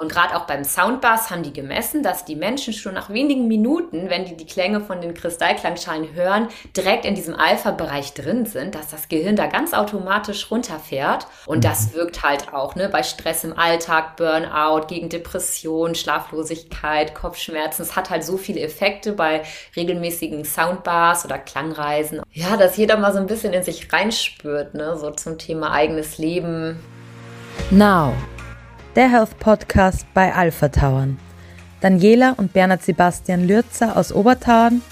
Und gerade auch beim Soundbass haben die gemessen, dass die Menschen schon nach wenigen Minuten, wenn die die Klänge von den Kristallklangschalen hören, direkt in diesem Alpha-Bereich drin sind, dass das Gehirn da ganz automatisch runterfährt. Und das mhm. wirkt halt auch ne, bei Stress im Alltag, Burnout, gegen Depression, Schlaflosigkeit, Kopfschmerzen. Es hat halt so viele Effekte bei regelmäßigen Soundbars oder Klangreisen. Ja, dass jeder mal so ein bisschen in sich reinspürt, ne, so zum Thema eigenes Leben. Now der Health Podcast bei Alpha Tauern. Daniela und Bernhard Sebastian Lürzer aus Obertauern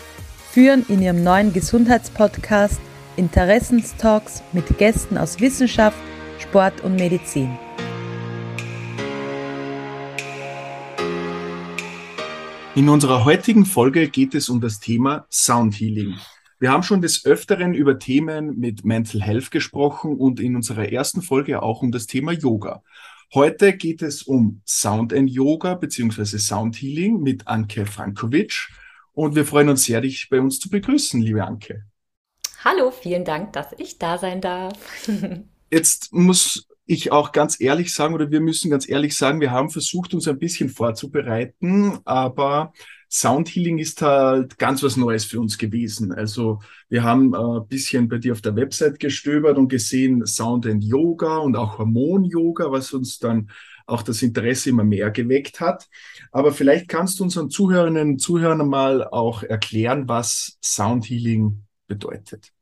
führen in ihrem neuen Gesundheitspodcast Interessenstalks mit Gästen aus Wissenschaft, Sport und Medizin. In unserer heutigen Folge geht es um das Thema Sound Healing. Wir haben schon des Öfteren über Themen mit Mental Health gesprochen und in unserer ersten Folge auch um das Thema Yoga. Heute geht es um Sound and Yoga beziehungsweise Sound Healing mit Anke Frankovic. Und wir freuen uns sehr, dich bei uns zu begrüßen, liebe Anke. Hallo, vielen Dank, dass ich da sein darf. Jetzt muss ich auch ganz ehrlich sagen, oder wir müssen ganz ehrlich sagen, wir haben versucht, uns ein bisschen vorzubereiten, aber Soundhealing ist halt ganz was Neues für uns gewesen. Also wir haben ein äh, bisschen bei dir auf der Website gestöbert und gesehen Sound and Yoga und auch Hormon-Yoga, was uns dann auch das Interesse immer mehr geweckt hat. Aber vielleicht kannst du unseren Zuhörerinnen und Zuhörern mal auch erklären, was Soundhealing bedeutet.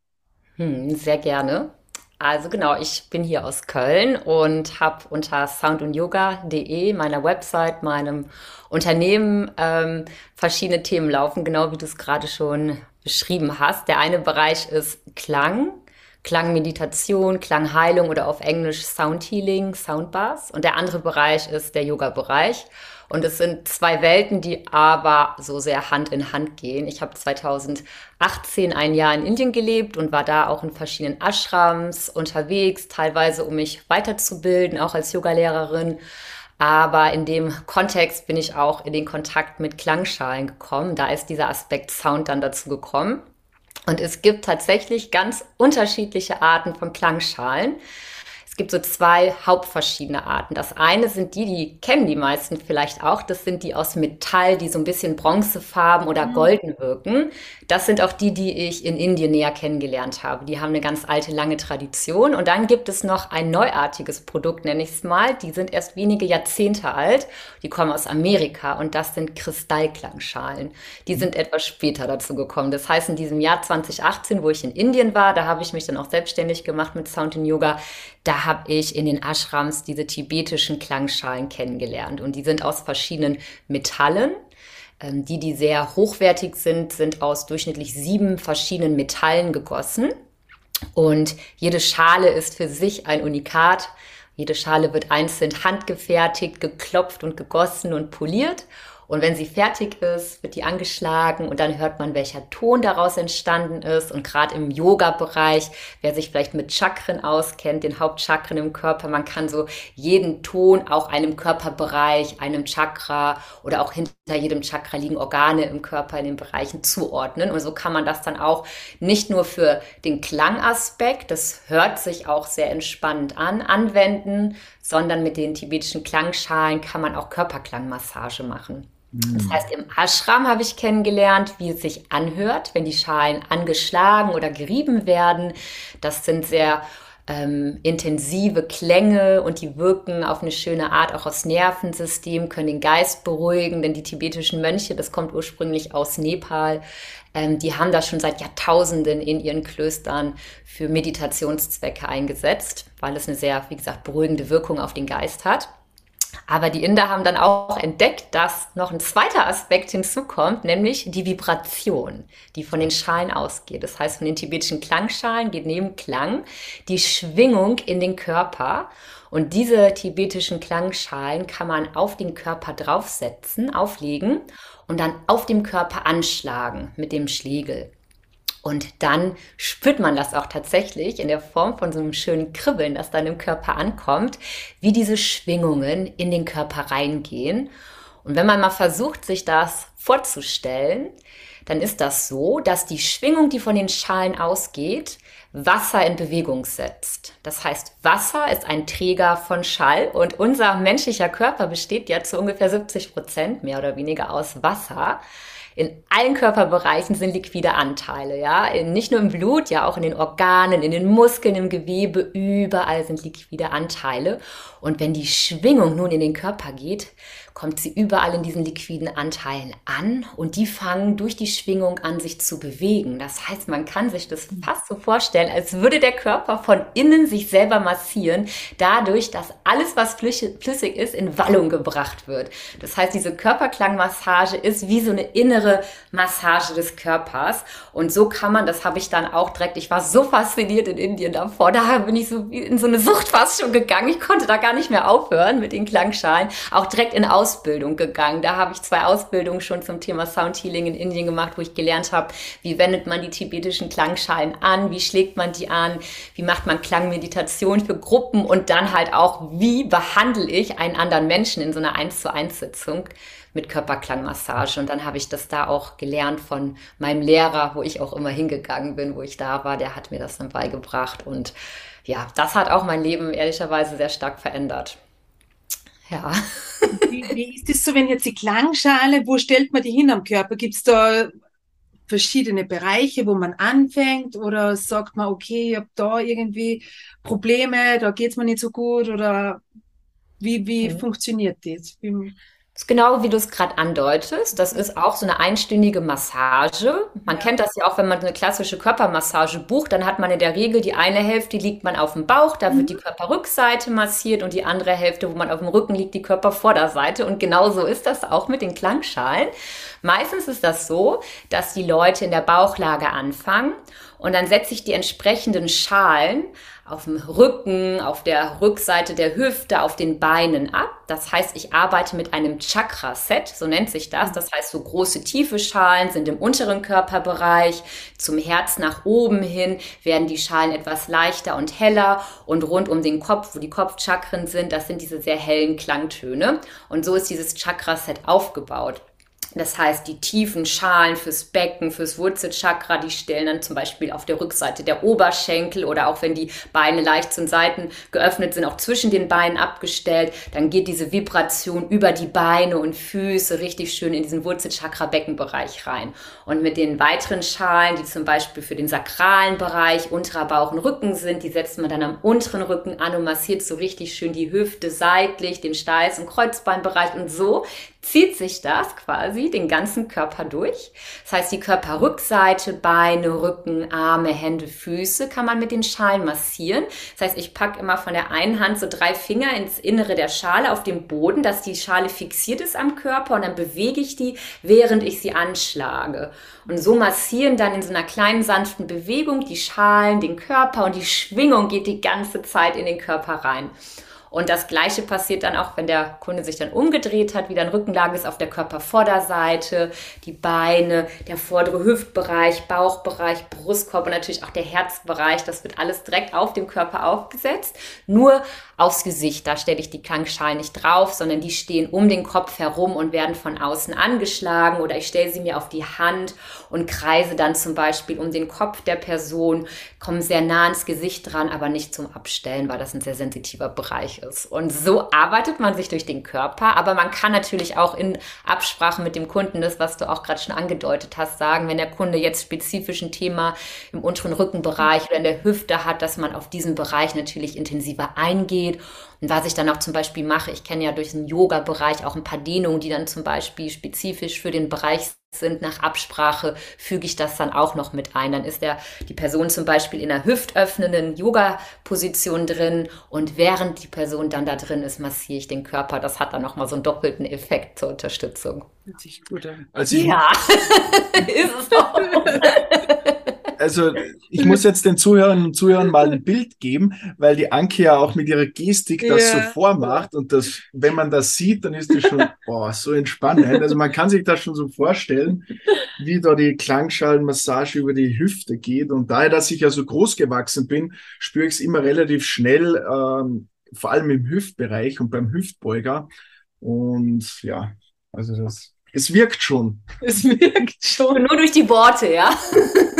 Hm, sehr gerne. Also genau, ich bin hier aus Köln und habe unter soundundyoga.de, meiner Website, meinem Unternehmen ähm, verschiedene Themen laufen, genau wie du es gerade schon beschrieben hast. Der eine Bereich ist Klang, Klangmeditation, Klangheilung oder auf Englisch Soundhealing, Soundbars. Und der andere Bereich ist der Yoga-Bereich. Und es sind zwei Welten, die aber so sehr Hand in Hand gehen. Ich habe 2018 ein Jahr in Indien gelebt und war da auch in verschiedenen Ashrams unterwegs, teilweise um mich weiterzubilden, auch als Yogalehrerin. Aber in dem Kontext bin ich auch in den Kontakt mit Klangschalen gekommen. Da ist dieser Aspekt Sound dann dazu gekommen. Und es gibt tatsächlich ganz unterschiedliche Arten von Klangschalen. Es gibt so zwei hauptverschiedene Arten. Das eine sind die, die kennen die meisten vielleicht auch. Das sind die aus Metall, die so ein bisschen bronzefarben oder mhm. golden wirken. Das sind auch die, die ich in Indien näher kennengelernt habe. Die haben eine ganz alte, lange Tradition. Und dann gibt es noch ein neuartiges Produkt, nenne ich es mal. Die sind erst wenige Jahrzehnte alt. Die kommen aus Amerika und das sind Kristallklangschalen. Die sind etwas später dazu gekommen. Das heißt, in diesem Jahr 2018, wo ich in Indien war, da habe ich mich dann auch selbstständig gemacht mit Sound in Yoga da habe ich in den Ashrams diese tibetischen Klangschalen kennengelernt. Und die sind aus verschiedenen Metallen. Ähm, die, die sehr hochwertig sind, sind aus durchschnittlich sieben verschiedenen Metallen gegossen. Und jede Schale ist für sich ein Unikat. Jede Schale wird einzeln handgefertigt, geklopft und gegossen und poliert. Und wenn sie fertig ist, wird die angeschlagen und dann hört man, welcher Ton daraus entstanden ist. Und gerade im Yoga-Bereich, wer sich vielleicht mit Chakren auskennt, den Hauptchakren im Körper, man kann so jeden Ton auch einem Körperbereich, einem Chakra oder auch hinter jedem Chakra liegen Organe im Körper in den Bereichen zuordnen. Und so kann man das dann auch nicht nur für den Klangaspekt, das hört sich auch sehr entspannend an, anwenden, sondern mit den tibetischen Klangschalen kann man auch Körperklangmassage machen. Das hm. heißt, im Ashram habe ich kennengelernt, wie es sich anhört, wenn die Schalen angeschlagen oder gerieben werden. Das sind sehr ähm, intensive Klänge und die wirken auf eine schöne Art auch aufs Nervensystem, können den Geist beruhigen, denn die tibetischen Mönche, das kommt ursprünglich aus Nepal, ähm, die haben das schon seit Jahrtausenden in ihren Klöstern für Meditationszwecke eingesetzt, weil es eine sehr, wie gesagt, beruhigende Wirkung auf den Geist hat. Aber die Inder haben dann auch entdeckt, dass noch ein zweiter Aspekt hinzukommt, nämlich die Vibration, die von den Schalen ausgeht. Das heißt, von den tibetischen Klangschalen geht neben Klang die Schwingung in den Körper. Und diese tibetischen Klangschalen kann man auf den Körper draufsetzen, auflegen und dann auf dem Körper anschlagen mit dem Schlegel. Und dann spürt man das auch tatsächlich in der Form von so einem schönen Kribbeln, das dann im Körper ankommt, wie diese Schwingungen in den Körper reingehen. Und wenn man mal versucht, sich das vorzustellen, dann ist das so, dass die Schwingung, die von den Schalen ausgeht, Wasser in Bewegung setzt. Das heißt, Wasser ist ein Träger von Schall und unser menschlicher Körper besteht ja zu ungefähr 70 Prozent mehr oder weniger aus Wasser. In allen Körperbereichen sind liquide Anteile, ja. Nicht nur im Blut, ja auch in den Organen, in den Muskeln, im Gewebe, überall sind liquide Anteile. Und wenn die Schwingung nun in den Körper geht, kommt sie überall in diesen liquiden Anteilen an und die fangen durch die Schwingung an, sich zu bewegen. Das heißt, man kann sich das fast so vorstellen, als würde der Körper von innen sich selber massieren, dadurch, dass alles, was flüssig ist, in Wallung gebracht wird. Das heißt, diese Körperklangmassage ist wie so eine innere Massage des Körpers. Und so kann man, das habe ich dann auch direkt, ich war so fasziniert in Indien davor, da bin ich so in so eine Sucht fast schon gegangen. Ich konnte da gar nicht mehr aufhören mit den Klangschalen. Auch direkt in Aus Ausbildung gegangen. Da habe ich zwei Ausbildungen schon zum Thema Sound Healing in Indien gemacht, wo ich gelernt habe, wie wendet man die tibetischen Klangschalen an, wie schlägt man die an, wie macht man Klangmeditation für Gruppen und dann halt auch, wie behandle ich einen anderen Menschen in so einer 1 zu 1 Sitzung mit Körperklangmassage. Und dann habe ich das da auch gelernt von meinem Lehrer, wo ich auch immer hingegangen bin, wo ich da war. Der hat mir das dann beigebracht. Und ja, das hat auch mein Leben ehrlicherweise sehr stark verändert. Ja. Wie, wie ist das so, wenn jetzt die Klangschale, wo stellt man die hin am Körper? Gibt es da verschiedene Bereiche, wo man anfängt oder sagt man, okay, ich habe da irgendwie Probleme, da geht es mir nicht so gut oder wie, wie mhm. funktioniert das? Wie, das ist genau wie du es gerade andeutest. Das ist auch so eine einstündige Massage. Man kennt das ja auch, wenn man eine klassische Körpermassage bucht, dann hat man in der Regel die eine Hälfte, liegt man auf dem Bauch, da mhm. wird die Körperrückseite massiert und die andere Hälfte, wo man auf dem Rücken liegt, die Körpervorderseite. Und genau so ist das auch mit den Klangschalen. Meistens ist das so, dass die Leute in der Bauchlage anfangen und dann setze ich die entsprechenden Schalen auf dem Rücken, auf der Rückseite der Hüfte, auf den Beinen ab. Das heißt, ich arbeite mit einem Chakra-Set, so nennt sich das. Das heißt, so große tiefe Schalen sind im unteren Körperbereich. Zum Herz nach oben hin werden die Schalen etwas leichter und heller und rund um den Kopf, wo die Kopfchakren sind, das sind diese sehr hellen Klangtöne. Und so ist dieses Chakra-Set aufgebaut. Das heißt, die tiefen Schalen fürs Becken, fürs Wurzelchakra, die stellen dann zum Beispiel auf der Rückseite der Oberschenkel oder auch wenn die Beine leicht zum Seiten geöffnet sind, auch zwischen den Beinen abgestellt, dann geht diese Vibration über die Beine und Füße richtig schön in diesen Wurzelchakra-Beckenbereich rein. Und mit den weiteren Schalen, die zum Beispiel für den sakralen Bereich, unterer Bauch und Rücken sind, die setzt man dann am unteren Rücken an und massiert so richtig schön die Hüfte seitlich, den Steiß- und Kreuzbeinbereich und so zieht sich das quasi den ganzen Körper durch. Das heißt, die Körperrückseite, Beine, Rücken, Arme, Hände, Füße kann man mit den Schalen massieren. Das heißt, ich packe immer von der einen Hand so drei Finger ins Innere der Schale auf dem Boden, dass die Schale fixiert ist am Körper und dann bewege ich die, während ich sie anschlage. Und so massieren dann in so einer kleinen sanften Bewegung die Schalen, den Körper und die Schwingung geht die ganze Zeit in den Körper rein. Und das Gleiche passiert dann auch, wenn der Kunde sich dann umgedreht hat, wieder in Rückenlage ist auf der Körpervorderseite, die Beine, der vordere Hüftbereich, Bauchbereich, Brustkorb und natürlich auch der Herzbereich. Das wird alles direkt auf dem Körper aufgesetzt. Nur aufs Gesicht. Da stelle ich die Klangschalen nicht drauf, sondern die stehen um den Kopf herum und werden von außen angeschlagen oder ich stelle sie mir auf die Hand und kreise dann zum Beispiel um den Kopf der Person, komme sehr nah ins Gesicht dran, aber nicht zum Abstellen, weil das ein sehr sensitiver Bereich ist. Und so arbeitet man sich durch den Körper, aber man kann natürlich auch in Absprache mit dem Kunden, das, was du auch gerade schon angedeutet hast, sagen, wenn der Kunde jetzt spezifisch ein Thema im unteren Rückenbereich oder in der Hüfte hat, dass man auf diesen Bereich natürlich intensiver eingeht geht. Und was ich dann auch zum Beispiel mache, ich kenne ja durch den Yoga-Bereich auch ein paar Dehnungen, die dann zum Beispiel spezifisch für den Bereich sind. Nach Absprache füge ich das dann auch noch mit ein. Dann ist der, die Person zum Beispiel in einer hüftöffnenden Yoga-Position drin und während die Person dann da drin ist, massiere ich den Körper. Das hat dann nochmal so einen doppelten Effekt zur Unterstützung. Hört sich gut an. Also ja, ist es auch. also ich muss jetzt den Zuhörern und Zuhörern mal ein Bild geben, weil die Anke ja auch mit ihrer Gestik das ja. so vormacht und das, wenn man das sieht, dann ist das schon boah, so entspannend. Also man kann sich das schon so vorstellen, wie da die Klangschalenmassage über die Hüfte geht. Und daher, dass ich ja so groß gewachsen bin, spüre ich es immer relativ schnell, ähm, vor allem im Hüftbereich und beim Hüftbeuger. Und ja, also das, es wirkt schon. Es wirkt schon. Nur durch die Worte, ja.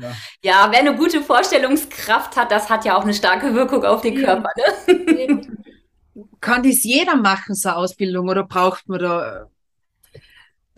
Ja. ja. wer eine gute Vorstellungskraft hat, das hat ja auch eine starke Wirkung auf den Körper. Ne? Kann das jeder machen, so eine Ausbildung, oder braucht man da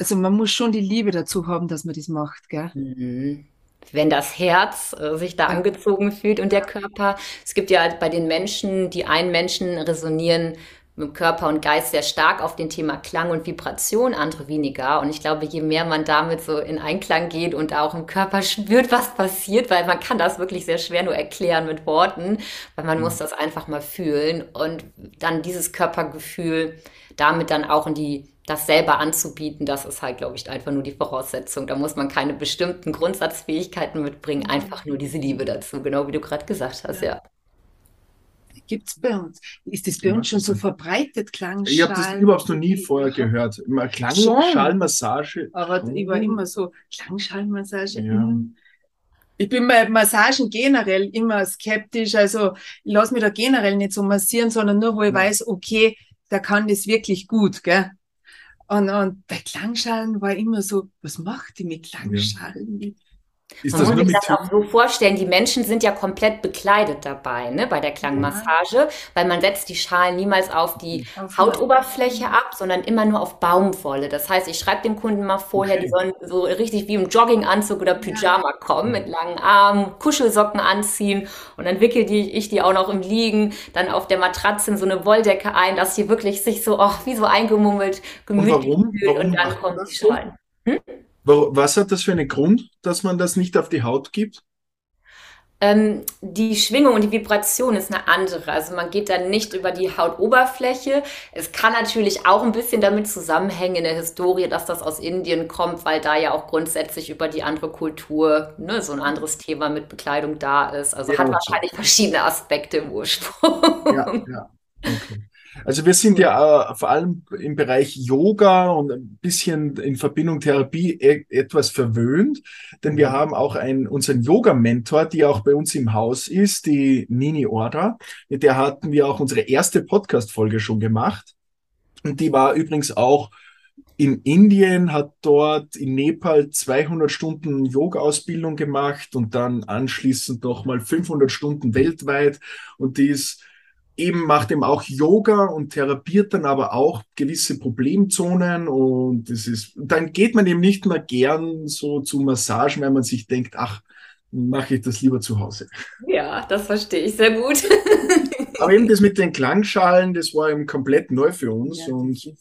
also man muss schon die Liebe dazu haben, dass man das macht, gell? Mhm. Wenn das Herz äh, sich da angezogen fühlt und der Körper. Es gibt ja bei den Menschen, die einen Menschen resonieren mit Körper und Geist sehr stark auf den Thema Klang und Vibration, andere weniger. Und ich glaube, je mehr man damit so in Einklang geht und auch im Körper spürt, was passiert, weil man kann das wirklich sehr schwer nur erklären mit Worten, weil man mhm. muss das einfach mal fühlen und dann dieses Körpergefühl damit dann auch in die das selber anzubieten, das ist halt, glaube ich, einfach nur die Voraussetzung. Da muss man keine bestimmten Grundsatzfähigkeiten mitbringen, einfach nur diese Liebe dazu, genau wie du gerade gesagt hast, ja. Gibt es bei uns? Ist das bei uns schon so verbreitet, Klangschalen? Ich habe das überhaupt noch nie vorher gehört. Immer Klangschallmassage. Aber ich war immer so, Klangschallmassage. Ja. Ich bin bei Massagen generell immer skeptisch. Also ich lasse mich da generell nicht so massieren, sondern nur, wo ich ja. weiß, okay, der kann das wirklich gut, gell? Und, und bei Klangschalen war immer so, was macht die mit Klangschalen? Ja. Ist Man muss sich das auch so vorstellen, die Menschen sind ja komplett bekleidet dabei, ne, bei der Klangmassage, weil man setzt die Schalen niemals auf die Hautoberfläche ab, sondern immer nur auf Baumwolle. Das heißt, ich schreibe dem Kunden mal vorher, okay. die sollen so richtig wie im Jogginganzug oder Pyjama ja. kommen, mit langen Armen, Kuschelsocken anziehen und dann wickel die, ich die auch noch im Liegen dann auf der Matratze in so eine Wolldecke ein, dass sie wirklich sich so, ach, wie so eingemummelt, gemütlich und warum? Warum und dann kommen die Schalen. Hm? Was hat das für einen Grund, dass man das nicht auf die Haut gibt? Ähm, die Schwingung und die Vibration ist eine andere. Also man geht dann nicht über die Hautoberfläche. Es kann natürlich auch ein bisschen damit zusammenhängen in der Historie, dass das aus Indien kommt, weil da ja auch grundsätzlich über die andere Kultur ne, so ein anderes Thema mit Bekleidung da ist. Also ja, hat wahrscheinlich verschiedene Aspekte im Ursprung. Ja, ja. Okay. Also wir sind ja äh, vor allem im Bereich Yoga und ein bisschen in Verbindung Therapie e etwas verwöhnt, denn wir haben auch einen, unseren Yoga-Mentor, die auch bei uns im Haus ist, die Nini Orda. Mit der hatten wir auch unsere erste Podcast-Folge schon gemacht. Und die war übrigens auch in Indien, hat dort in Nepal 200 Stunden Yoga-Ausbildung gemacht und dann anschließend nochmal 500 Stunden weltweit. Und die ist eben macht eben auch Yoga und therapiert dann aber auch gewisse Problemzonen und das ist, dann geht man eben nicht mehr gern so zu Massagen, weil man sich denkt, ach, mache ich das lieber zu Hause. Ja, das verstehe ich sehr gut. aber eben das mit den Klangschalen, das war eben komplett neu für uns ja, und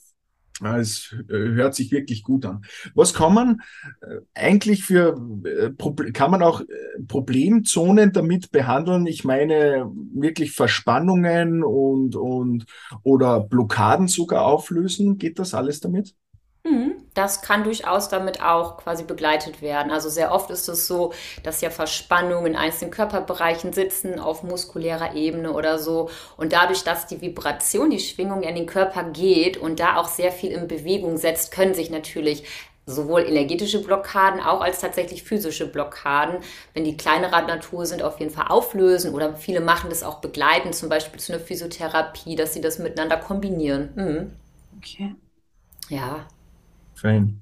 es äh, hört sich wirklich gut an. Was kann man äh, eigentlich für, äh, kann man auch Problemzonen damit behandeln? Ich meine, wirklich Verspannungen und, und, oder Blockaden sogar auflösen? Geht das alles damit? Mhm. Das kann durchaus damit auch quasi begleitet werden. Also sehr oft ist es so, dass ja Verspannungen in einzelnen Körperbereichen sitzen, auf muskulärer Ebene oder so. Und dadurch, dass die Vibration, die Schwingung in den Körper geht und da auch sehr viel in Bewegung setzt, können sich natürlich sowohl energetische Blockaden auch als tatsächlich physische Blockaden, wenn die kleinerer Natur sind, auf jeden Fall auflösen. Oder viele machen das auch begleitend, zum Beispiel zu einer Physiotherapie, dass sie das miteinander kombinieren. Mhm. Okay. Ja, Fein.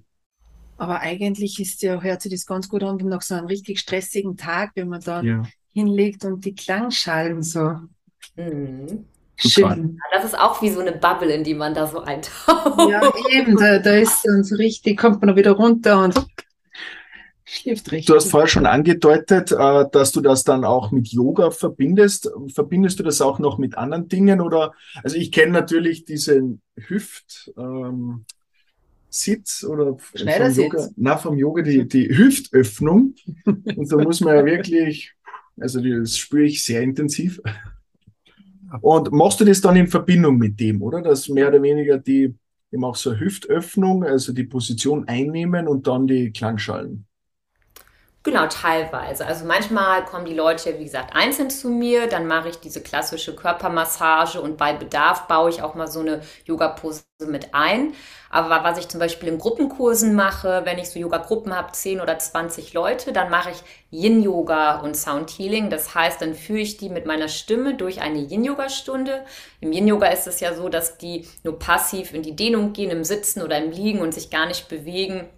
Aber eigentlich ist ja, hört sich das ganz gut an, nach so einem richtig stressigen Tag, wenn man da ja. hinlegt und die Klangschalen so. Mhm. Schön. Das ist auch wie so eine Bubble, in die man da so eintaucht. Ja, eben, da, da ist dann so richtig, kommt man da wieder runter und schläft richtig. Du hast vorher schon angedeutet, äh, dass du das dann auch mit Yoga verbindest. Verbindest du das auch noch mit anderen Dingen oder? Also ich kenne natürlich diesen Hüft, ähm, Sitz oder vom Yoga, na, vom Yoga die, die Hüftöffnung. Und da muss man ja wirklich, also das spüre ich sehr intensiv. Und machst du das dann in Verbindung mit dem, oder? Dass mehr oder weniger die eben auch so Hüftöffnung, also die Position einnehmen und dann die Klangschalen. Genau, teilweise. Also manchmal kommen die Leute, wie gesagt, einzeln zu mir, dann mache ich diese klassische Körpermassage und bei Bedarf baue ich auch mal so eine Yoga-Pose mit ein. Aber was ich zum Beispiel in Gruppenkursen mache, wenn ich so Yoga-Gruppen habe, 10 oder 20 Leute, dann mache ich Yin-Yoga und Sound-Healing. Das heißt, dann führe ich die mit meiner Stimme durch eine Yin-Yoga-Stunde. Im Yin-Yoga ist es ja so, dass die nur passiv in die Dehnung gehen, im Sitzen oder im Liegen und sich gar nicht bewegen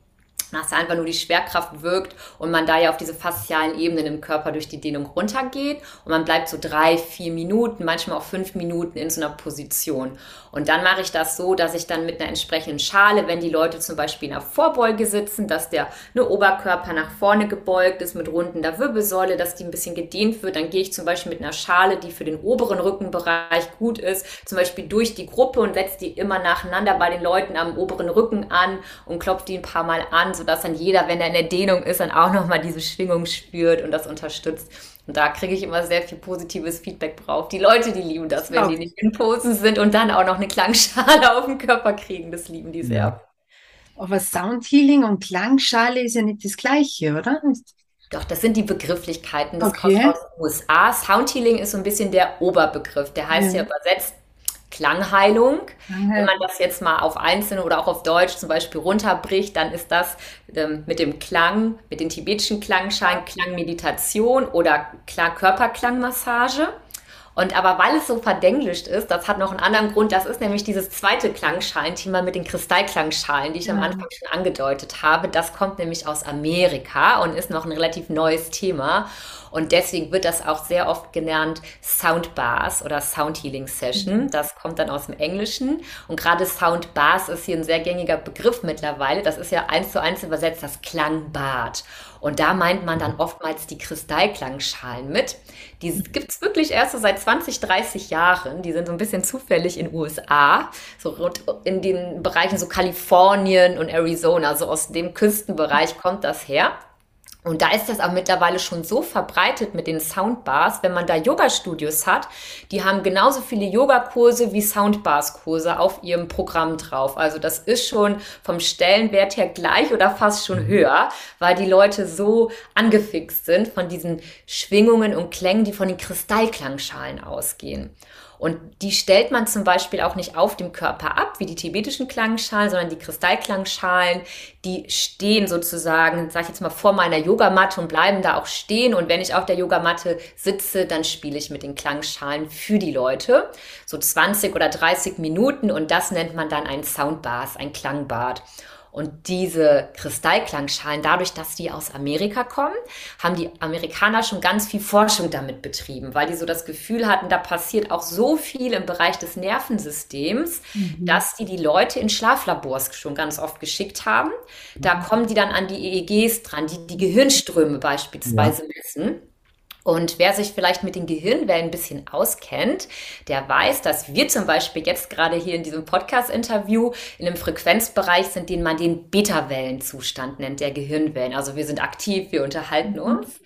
dass einfach nur die Schwerkraft wirkt und man da ja auf diese faszialen Ebenen im Körper durch die Dehnung runtergeht und man bleibt so drei, vier Minuten, manchmal auch fünf Minuten in so einer Position. Und dann mache ich das so, dass ich dann mit einer entsprechenden Schale, wenn die Leute zum Beispiel in der Vorbeuge sitzen, dass der eine Oberkörper nach vorne gebeugt ist mit rundender Wirbelsäule, dass die ein bisschen gedehnt wird, dann gehe ich zum Beispiel mit einer Schale, die für den oberen Rückenbereich gut ist, zum Beispiel durch die Gruppe und setze die immer nacheinander bei den Leuten am oberen Rücken an und klopfe die ein paar Mal an, sodass dann jeder, wenn er in der Dehnung ist, dann auch nochmal diese Schwingung spürt und das unterstützt. Und da kriege ich immer sehr viel positives Feedback drauf. Die Leute, die lieben das, wenn okay. die nicht in Posen sind und dann auch noch eine Klangschale auf den Körper kriegen. Das lieben die sehr. Aber Soundhealing und Klangschale ist ja nicht das Gleiche, oder? Doch, das sind die Begrifflichkeiten. Das okay. kommt aus den USA. Soundhealing ist so ein bisschen der Oberbegriff. Der heißt ja, ja übersetzt Klangheilung. Mhm. Wenn man das jetzt mal auf einzelne oder auch auf Deutsch zum Beispiel runterbricht, dann ist das ähm, mit dem Klang, mit den tibetischen Klangschein, Klangmeditation oder Klar Körperklangmassage. Und aber weil es so verdenglischt ist, das hat noch einen anderen Grund, das ist nämlich dieses zweite Klangschalenthema mit den Kristallklangschalen, die ich ja. am. Anfang schon angedeutet habe. Das kommt nämlich aus Amerika und ist noch ein relativ neues Thema. Und deswegen wird das auch sehr oft genannt Soundbars oder Sound Healing Session. Mhm. Das kommt dann aus dem Englischen. Und gerade Soundbars ist hier ein sehr gängiger Begriff mittlerweile. Das ist ja eins zu eins übersetzt das Klangbad. Und da meint man dann oftmals die Kristallklangschalen mit. Die gibt es wirklich erst so seit 20, 30 Jahren. Die sind so ein bisschen zufällig in USA, so in den Bereichen so Kalifornien und Arizona, so aus dem Küstenbereich kommt das her. Und da ist das auch mittlerweile schon so verbreitet mit den Soundbars, wenn man da Yoga-Studios hat, die haben genauso viele Yogakurse wie Soundbars-Kurse auf ihrem Programm drauf. Also das ist schon vom Stellenwert her gleich oder fast schon mhm. höher, weil die Leute so angefixt sind von diesen Schwingungen und Klängen, die von den Kristallklangschalen ausgehen. Und die stellt man zum Beispiel auch nicht auf dem Körper ab, wie die tibetischen Klangschalen, sondern die Kristallklangschalen, die stehen sozusagen, sag ich jetzt mal, vor meiner Yogamatte und bleiben da auch stehen. Und wenn ich auf der Yogamatte sitze, dann spiele ich mit den Klangschalen für die Leute. So 20 oder 30 Minuten und das nennt man dann ein Soundbath, ein Klangbad. Und diese Kristallklangschalen, dadurch, dass die aus Amerika kommen, haben die Amerikaner schon ganz viel Forschung damit betrieben, weil die so das Gefühl hatten, da passiert auch so viel im Bereich des Nervensystems, mhm. dass die die Leute in Schlaflabors schon ganz oft geschickt haben. Da kommen die dann an die EEGs dran, die die Gehirnströme beispielsweise ja. messen. Und wer sich vielleicht mit den Gehirnwellen ein bisschen auskennt, der weiß, dass wir zum Beispiel jetzt gerade hier in diesem Podcast-Interview in einem Frequenzbereich sind, den man den Beta-Wellenzustand nennt, der Gehirnwellen. Also wir sind aktiv, wir unterhalten uns.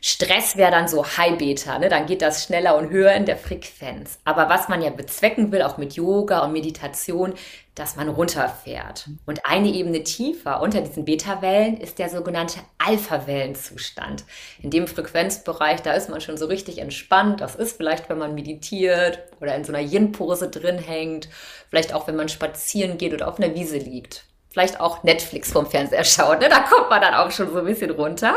Stress wäre dann so High Beta, ne? dann geht das schneller und höher in der Frequenz. Aber was man ja bezwecken will, auch mit Yoga und Meditation, dass man runterfährt. Und eine Ebene tiefer unter diesen Beta-Wellen ist der sogenannte Alpha-Wellenzustand. In dem Frequenzbereich, da ist man schon so richtig entspannt. Das ist vielleicht, wenn man meditiert oder in so einer Yin-Pose drin hängt, vielleicht auch, wenn man spazieren geht oder auf einer Wiese liegt vielleicht auch Netflix vom Fernseher schaut. Ne? Da kommt man dann auch schon so ein bisschen runter.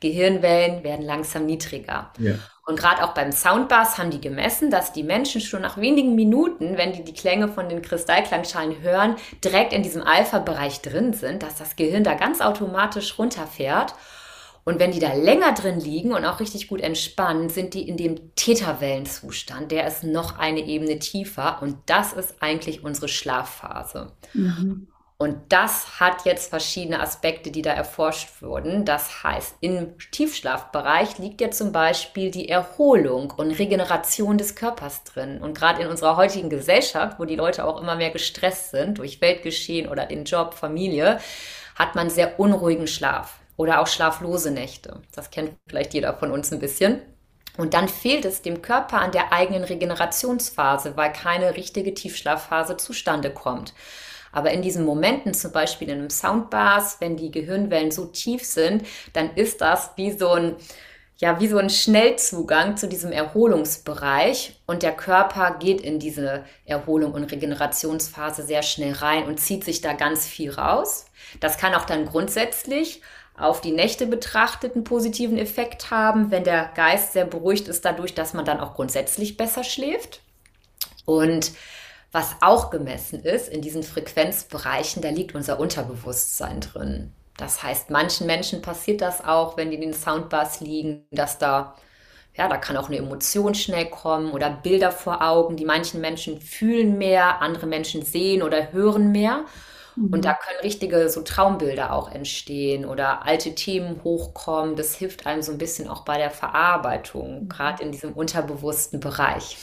Gehirnwellen werden langsam niedriger. Ja. Und gerade auch beim Soundbass haben die gemessen, dass die Menschen schon nach wenigen Minuten, wenn die die Klänge von den Kristallklangschalen hören, direkt in diesem Alpha-Bereich drin sind, dass das Gehirn da ganz automatisch runterfährt. Und wenn die da länger drin liegen und auch richtig gut entspannen, sind die in dem Theta-Wellenzustand. Der ist noch eine Ebene tiefer und das ist eigentlich unsere Schlafphase. Mhm. Und das hat jetzt verschiedene Aspekte, die da erforscht wurden. Das heißt, im Tiefschlafbereich liegt ja zum Beispiel die Erholung und Regeneration des Körpers drin. Und gerade in unserer heutigen Gesellschaft, wo die Leute auch immer mehr gestresst sind durch Weltgeschehen oder den Job, Familie, hat man sehr unruhigen Schlaf oder auch schlaflose Nächte. Das kennt vielleicht jeder von uns ein bisschen. Und dann fehlt es dem Körper an der eigenen Regenerationsphase, weil keine richtige Tiefschlafphase zustande kommt. Aber in diesen Momenten, zum Beispiel in einem Soundbass, wenn die Gehirnwellen so tief sind, dann ist das wie so ein, ja, wie so ein Schnellzugang zu diesem Erholungsbereich und der Körper geht in diese Erholung und Regenerationsphase sehr schnell rein und zieht sich da ganz viel raus. Das kann auch dann grundsätzlich auf die Nächte betrachtet einen positiven Effekt haben, wenn der Geist sehr beruhigt ist dadurch, dass man dann auch grundsätzlich besser schläft. Und was auch gemessen ist in diesen Frequenzbereichen, da liegt unser Unterbewusstsein drin. Das heißt, manchen Menschen passiert das auch, wenn die in den Soundbars liegen, dass da, ja, da kann auch eine Emotion schnell kommen oder Bilder vor Augen. Die manchen Menschen fühlen mehr, andere Menschen sehen oder hören mehr. Und da mhm. können richtige so Traumbilder auch entstehen oder alte Themen hochkommen. Das hilft einem so ein bisschen auch bei der Verarbeitung, mhm. gerade in diesem unterbewussten Bereich.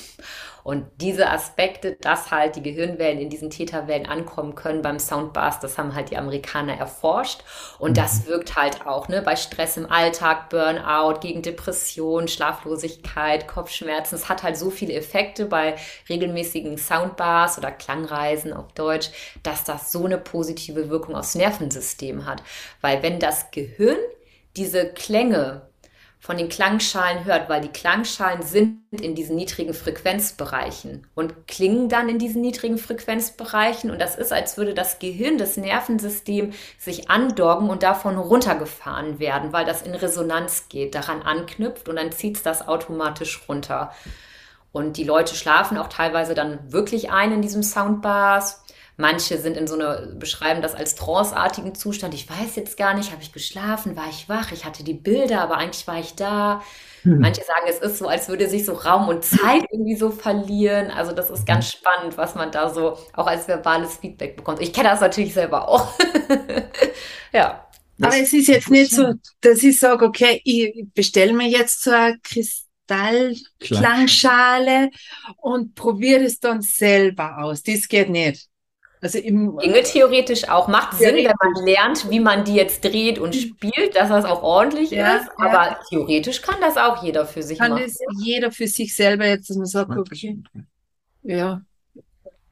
Und diese Aspekte, dass halt die Gehirnwellen in diesen Täterwellen ankommen können beim Soundburst, das haben halt die Amerikaner erforscht. Und das mhm. wirkt halt auch ne, bei Stress im Alltag, Burnout, gegen Depression, Schlaflosigkeit, Kopfschmerzen. Es hat halt so viele Effekte bei regelmäßigen Soundbars oder Klangreisen auf Deutsch, dass das so eine positive Wirkung aufs Nervensystem hat. Weil wenn das Gehirn diese Klänge von den Klangschalen hört, weil die Klangschalen sind in diesen niedrigen Frequenzbereichen und klingen dann in diesen niedrigen Frequenzbereichen und das ist, als würde das Gehirn, das Nervensystem sich andoggen und davon runtergefahren werden, weil das in Resonanz geht, daran anknüpft und dann zieht es das automatisch runter. Und die Leute schlafen auch teilweise dann wirklich ein in diesem Soundbars Manche sind in so einer, beschreiben das als tranceartigen Zustand. Ich weiß jetzt gar nicht, habe ich geschlafen, war ich wach, ich hatte die Bilder, aber eigentlich war ich da. Hm. Manche sagen, es ist so, als würde sich so Raum und Zeit irgendwie so verlieren. Also das ist ganz spannend, was man da so auch als verbales Feedback bekommt. Ich kenne das natürlich selber auch. ja. Aber es ist jetzt nicht so, dass ich sage, okay, ich bestelle mir jetzt so eine Kristallklangschale und probiere es dann selber aus. Das geht nicht. Also im, Ginge theoretisch auch. Macht Sinn, wenn man lernt, wie man die jetzt dreht und spielt, dass das auch ordentlich ja, ist. Aber ja. theoretisch kann das auch jeder für sich kann machen. Kann das jeder für sich selber jetzt, dass man sagt, okay, ja,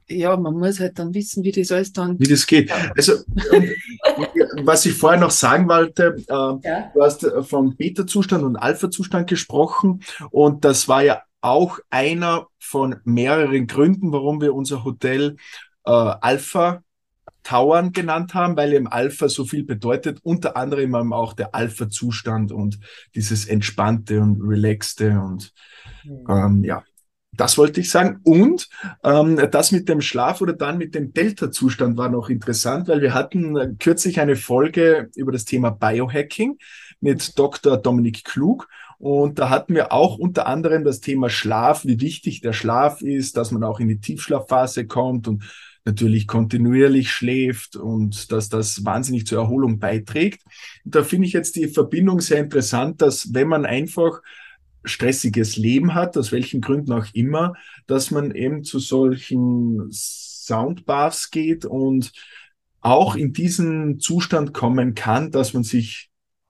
ja, man muss halt dann wissen, wie das alles dann. Wie das geht. Also, was ich vorher noch sagen wollte, äh, ja. du hast vom Beta-Zustand und Alpha-Zustand gesprochen und das war ja auch einer von mehreren Gründen, warum wir unser Hotel äh, Alpha Towern genannt haben, weil eben Alpha so viel bedeutet, unter anderem auch der Alpha-Zustand und dieses entspannte und relaxte und mhm. ähm, ja, das wollte ich sagen. Und ähm, das mit dem Schlaf oder dann mit dem Delta-Zustand war noch interessant, weil wir hatten kürzlich eine Folge über das Thema Biohacking mit Dr. Dominik Klug. Und da hatten wir auch unter anderem das Thema Schlaf, wie wichtig der Schlaf ist, dass man auch in die Tiefschlafphase kommt und natürlich kontinuierlich schläft und dass das wahnsinnig zur Erholung beiträgt. Da finde ich jetzt die Verbindung sehr interessant, dass wenn man einfach stressiges Leben hat, aus welchen Gründen auch immer, dass man eben zu solchen Soundbaths geht und auch in diesen Zustand kommen kann, dass man sich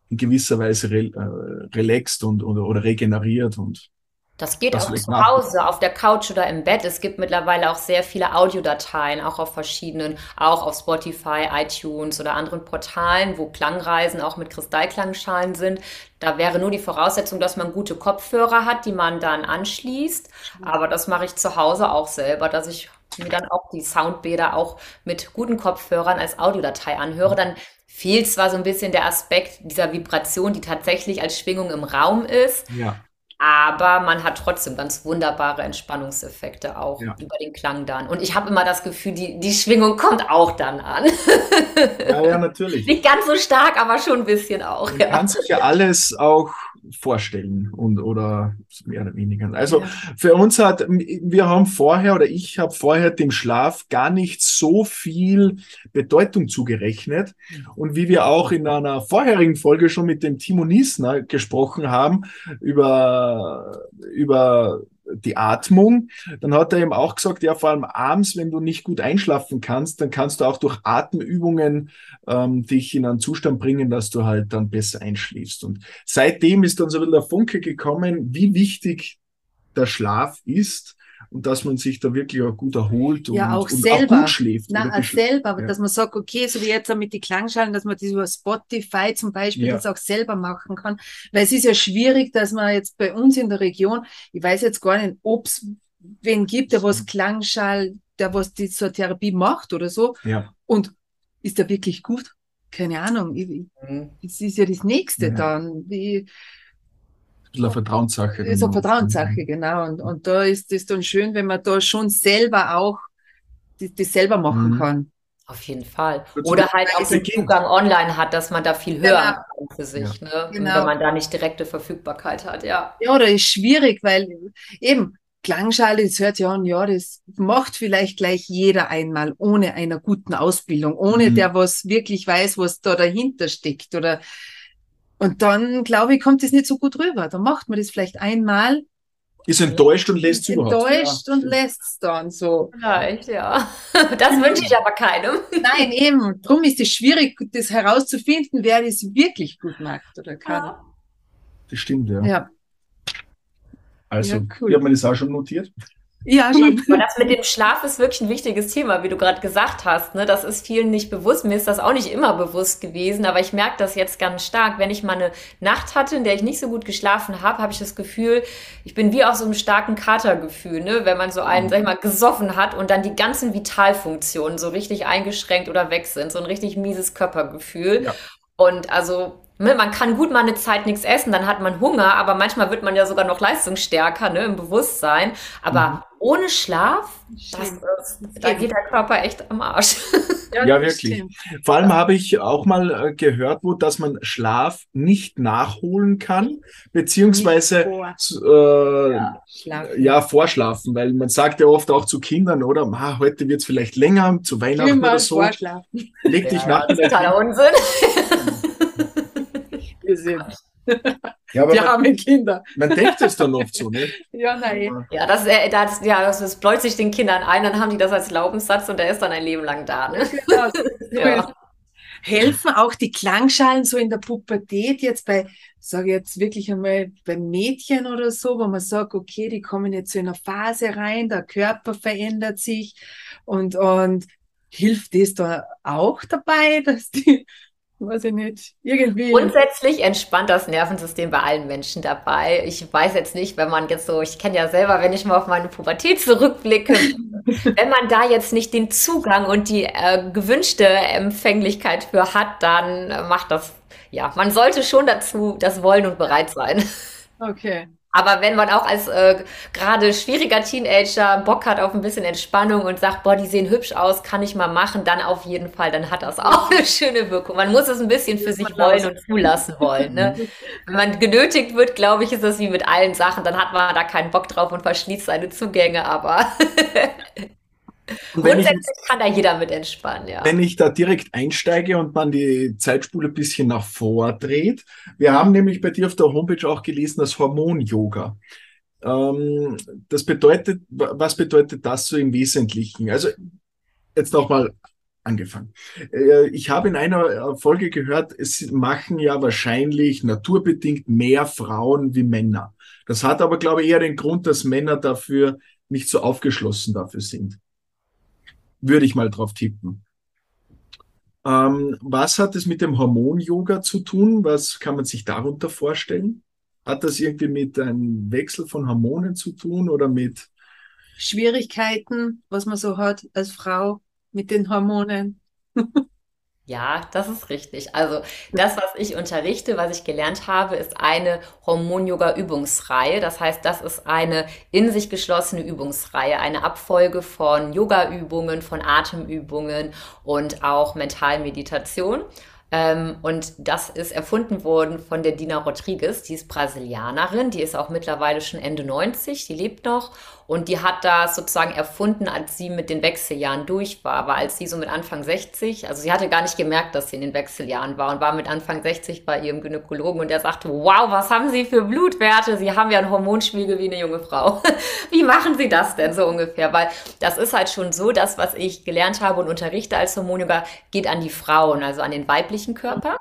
in gewisser Weise re äh, relaxt und oder, oder regeneriert und das geht das auch zu Hause, auf der Couch oder im Bett. Es gibt mittlerweile auch sehr viele Audiodateien, auch auf verschiedenen, auch auf Spotify, iTunes oder anderen Portalen, wo Klangreisen auch mit Kristallklangschalen sind. Da wäre nur die Voraussetzung, dass man gute Kopfhörer hat, die man dann anschließt. Aber das mache ich zu Hause auch selber, dass ich mir dann auch die Soundbäder auch mit guten Kopfhörern als Audiodatei anhöre. Dann fehlt zwar so ein bisschen der Aspekt dieser Vibration, die tatsächlich als Schwingung im Raum ist. Ja. Aber man hat trotzdem ganz wunderbare Entspannungseffekte auch ja. über den Klang dann. Und ich habe immer das Gefühl, die, die Schwingung kommt auch dann an. Ja, ja, natürlich. Nicht ganz so stark, aber schon ein bisschen auch. Man ja. kann sich ja alles auch vorstellen und oder mehr oder weniger. Also ja. für uns hat, wir haben vorher oder ich habe vorher dem Schlaf gar nicht so viel Bedeutung zugerechnet. Und wie wir auch in einer vorherigen Folge schon mit dem Timo Niesner gesprochen haben über, über die Atmung. Dann hat er eben auch gesagt, ja, vor allem abends, wenn du nicht gut einschlafen kannst, dann kannst du auch durch Atemübungen ähm, dich in einen Zustand bringen, dass du halt dann besser einschläfst. Und seitdem ist dann so ein bisschen der Funke gekommen, wie wichtig der Schlaf ist und dass man sich da wirklich auch gut erholt und, ja, auch und selber. auch gut schläft. Na, auch selber, ja. dass man sagt, okay, so wie jetzt mit den Klangschalen, dass man das über Spotify zum Beispiel ja. das auch selber machen kann. Weil es ist ja schwierig, dass man jetzt bei uns in der Region, ich weiß jetzt gar nicht, ob es wen gibt, der was Klangschall, der was die zur Therapie macht oder so. Ja. Und ist der wirklich gut? Keine Ahnung. Mhm. Es ist ja das Nächste ja. dann. Wie, bisschen eine Vertrauenssache. Das ist eine Vertrauenssache, genau. Und, und da ist es dann schön, wenn man da schon selber auch das, das selber machen mhm. kann. Auf jeden Fall. Oder halt auch den Zugang online hat, dass man da viel hören genau. kann für sich, ja. ne? Genau. wenn man da nicht direkte Verfügbarkeit hat, ja. Ja, oder ist schwierig, weil eben Klangschale, das hört ja an, ja, das macht vielleicht gleich jeder einmal ohne einer guten Ausbildung, ohne mhm. der was wirklich weiß, was da dahinter steckt oder und dann, glaube ich, kommt das nicht so gut rüber. Dann macht man das vielleicht einmal ist enttäuscht und lässt es überhaupt. Enttäuscht ja. und lässt es dann so. Vielleicht, ja. Das wünsche ich aber keinem. Nein, eben. Darum ist es schwierig, das herauszufinden, wer das wirklich gut macht oder kann. Ja. Das stimmt, ja. Ja. Also, ja, cool. ich habe mir das auch schon notiert. Ja, schon. Aber das mit dem Schlaf ist wirklich ein wichtiges Thema, wie du gerade gesagt hast. Ne? Das ist vielen nicht bewusst. Mir ist das auch nicht immer bewusst gewesen, aber ich merke das jetzt ganz stark. Wenn ich mal eine Nacht hatte, in der ich nicht so gut geschlafen habe, habe ich das Gefühl, ich bin wie auf so einem starken Katergefühl, ne? wenn man so einen, sag ich mal, gesoffen hat und dann die ganzen Vitalfunktionen so richtig eingeschränkt oder weg sind. So ein richtig mieses Körpergefühl. Ja. Und also Ne, man kann gut mal eine Zeit nichts essen, dann hat man Hunger, aber manchmal wird man ja sogar noch leistungsstärker ne, im Bewusstsein. Aber mhm. Ohne Schlaf, das, da geht der Körper echt am Arsch. Ja, ja wirklich. Stimmt. Vor allem habe ich auch mal äh, gehört, wo, dass man Schlaf nicht nachholen kann, beziehungsweise vor. Äh, ja, ja, vorschlafen, weil man sagt ja oft auch zu Kindern, oder, Ma, heute wird es vielleicht länger, zu Weihnachten oder so. Vorschlafen. Leg dich ja, nach. Das ist totaler Unsinn. wir sind. Ja, aber die armen Kinder. Man denkt es dann oft so, ne? ja, nein. Ja, das, äh, das, ja, das, das bläut sich den Kindern ein, dann haben die das als Glaubenssatz und der ist dann ein Leben lang da. Ne? Genau. ja. Helfen auch die Klangschalen so in der Pubertät jetzt bei, sage jetzt wirklich einmal bei Mädchen oder so, wo man sagt, okay, die kommen jetzt so in eine Phase rein, der Körper verändert sich und, und hilft das da auch dabei, dass die weiß ich nicht, irgendwie. Grundsätzlich entspannt das Nervensystem bei allen Menschen dabei. Ich weiß jetzt nicht, wenn man jetzt so, ich kenne ja selber, wenn ich mal auf meine Pubertät zurückblicke, wenn man da jetzt nicht den Zugang und die äh, gewünschte Empfänglichkeit für hat, dann macht das, ja, man sollte schon dazu das wollen und bereit sein. Okay. Aber wenn man auch als äh, gerade schwieriger Teenager Bock hat auf ein bisschen Entspannung und sagt, boah, die sehen hübsch aus, kann ich mal machen, dann auf jeden Fall, dann hat das auch eine schöne Wirkung. Man muss es ein bisschen für sich wollen und zulassen wollen. Ne? Wenn man genötigt wird, glaube ich, ist das wie mit allen Sachen, dann hat man da keinen Bock drauf und verschließt seine Zugänge, aber Grundsätzlich ich, kann da jeder mit entspannen, ja. Wenn ich da direkt einsteige und man die Zeitspule ein bisschen nach vor dreht, wir haben nämlich bei dir auf der Homepage auch gelesen, das Hormon-Yoga. Ähm, das bedeutet, was bedeutet das so im Wesentlichen? Also jetzt nochmal angefangen. Äh, ich habe in einer Folge gehört, es machen ja wahrscheinlich naturbedingt mehr Frauen wie Männer. Das hat aber, glaube ich, eher den Grund, dass Männer dafür nicht so aufgeschlossen dafür sind würde ich mal drauf tippen. Ähm, was hat es mit dem Hormon-Yoga zu tun? Was kann man sich darunter vorstellen? Hat das irgendwie mit einem Wechsel von Hormonen zu tun oder mit Schwierigkeiten, was man so hat als Frau mit den Hormonen? Ja, das ist richtig. Also das, was ich unterrichte, was ich gelernt habe, ist eine Hormon-Yoga-Übungsreihe. Das heißt, das ist eine in sich geschlossene Übungsreihe, eine Abfolge von Yoga-Übungen, von Atemübungen und auch Mentalmeditation. Ähm, und das ist erfunden worden von der Dina Rodriguez, die ist Brasilianerin, die ist auch mittlerweile schon Ende 90, die lebt noch und die hat das sozusagen erfunden, als sie mit den Wechseljahren durch war. War als sie so mit Anfang 60, also sie hatte gar nicht gemerkt, dass sie in den Wechseljahren war und war mit Anfang 60 bei ihrem Gynäkologen und der sagte, wow, was haben Sie für Blutwerte? Sie haben ja einen Hormonspiegel wie eine junge Frau. wie machen Sie das denn so ungefähr? Weil das ist halt schon so, das, was ich gelernt habe und unterrichte als Hormonyoga, geht an die Frauen, also an den weiblichen Körper.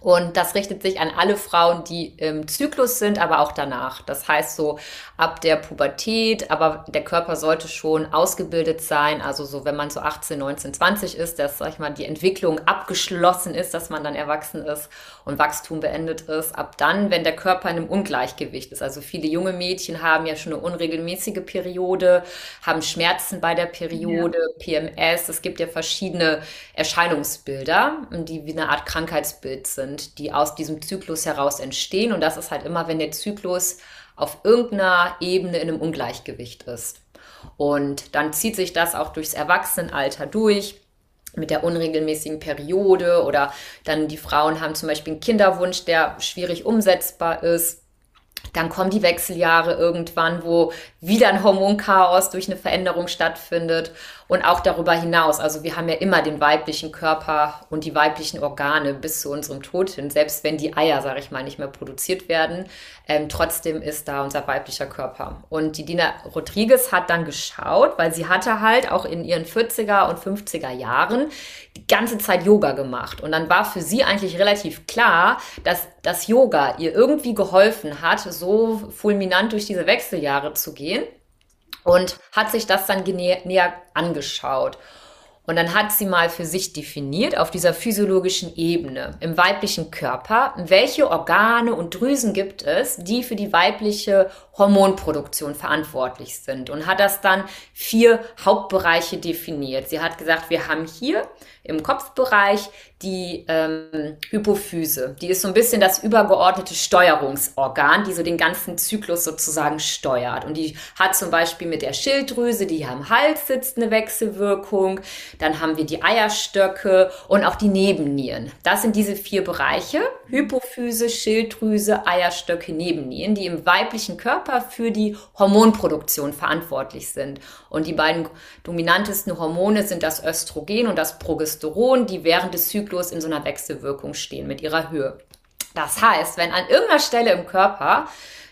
Und das richtet sich an alle Frauen, die im Zyklus sind, aber auch danach. Das heißt so ab der Pubertät, aber der Körper sollte schon ausgebildet sein. Also so, wenn man so 18, 19, 20 ist, dass, sag ich mal, die Entwicklung abgeschlossen ist, dass man dann erwachsen ist und Wachstum beendet ist. Ab dann, wenn der Körper in einem Ungleichgewicht ist. Also viele junge Mädchen haben ja schon eine unregelmäßige Periode, haben Schmerzen bei der Periode, ja. PMS. Es gibt ja verschiedene Erscheinungsbilder, die wie eine Art Krankheitsbild sind sind, die aus diesem Zyklus heraus entstehen. Und das ist halt immer, wenn der Zyklus auf irgendeiner Ebene in einem Ungleichgewicht ist. Und dann zieht sich das auch durchs Erwachsenenalter durch mit der unregelmäßigen Periode oder dann die Frauen haben zum Beispiel einen Kinderwunsch, der schwierig umsetzbar ist. Dann kommen die Wechseljahre irgendwann, wo wieder ein Hormonchaos durch eine Veränderung stattfindet und auch darüber hinaus. Also wir haben ja immer den weiblichen Körper und die weiblichen Organe bis zu unserem Tod hin, selbst wenn die Eier, sage ich mal, nicht mehr produziert werden. Ähm, trotzdem ist da unser weiblicher Körper. Und die Dina Rodriguez hat dann geschaut, weil sie hatte halt auch in ihren 40er und 50er Jahren die ganze Zeit Yoga gemacht. Und dann war für sie eigentlich relativ klar, dass das Yoga ihr irgendwie geholfen hat, so fulminant durch diese Wechseljahre zu gehen und hat sich das dann näher angeschaut. Und dann hat sie mal für sich definiert auf dieser physiologischen Ebene im weiblichen Körper, welche Organe und Drüsen gibt es, die für die weibliche Hormonproduktion verantwortlich sind und hat das dann vier Hauptbereiche definiert. Sie hat gesagt, wir haben hier im Kopfbereich die ähm, Hypophyse. Die ist so ein bisschen das übergeordnete Steuerungsorgan, die so den ganzen Zyklus sozusagen steuert. Und die hat zum Beispiel mit der Schilddrüse, die hier am Hals sitzt, eine Wechselwirkung. Dann haben wir die Eierstöcke und auch die Nebennieren. Das sind diese vier Bereiche. Hypophyse, Schilddrüse, Eierstöcke, Nebennieren, die im weiblichen Körper für die Hormonproduktion verantwortlich sind. Und die beiden dominantesten Hormone sind das Östrogen und das Progesteron, die während des Zyklus in so einer Wechselwirkung stehen mit ihrer Höhe. Das heißt, wenn an irgendeiner Stelle im Körper